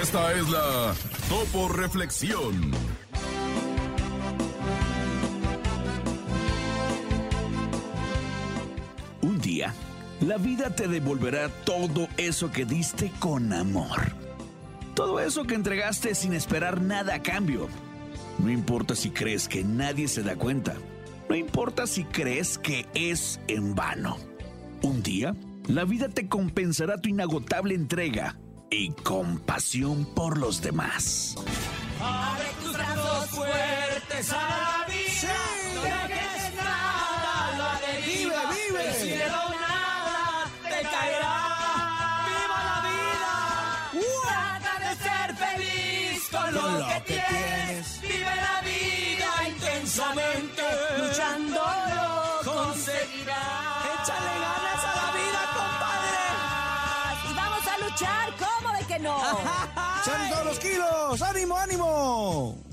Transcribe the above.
Esta es la Topo Reflexión. Un día, la vida te devolverá todo eso que diste con amor. Todo eso que entregaste sin esperar nada a cambio. No importa si crees que nadie se da cuenta. No importa si crees que es en vano. Un día, la vida te compensará tu inagotable entrega y compasión por los demás. Abre tus brazos fuertes a la vida. No dejes nada lo deriva. Vive, vive. Del cielo nada te caerá. ¡Viva la vida! Trata de ser feliz con lo, lo que, que tienes. Vive la vida intensamente. Luchando lo conseguirás. Échale ganas a la vida, Y vamos a luchar, ¿cómo de que no? ¡Echan todos los kilos! ¡Ánimo, ánimo!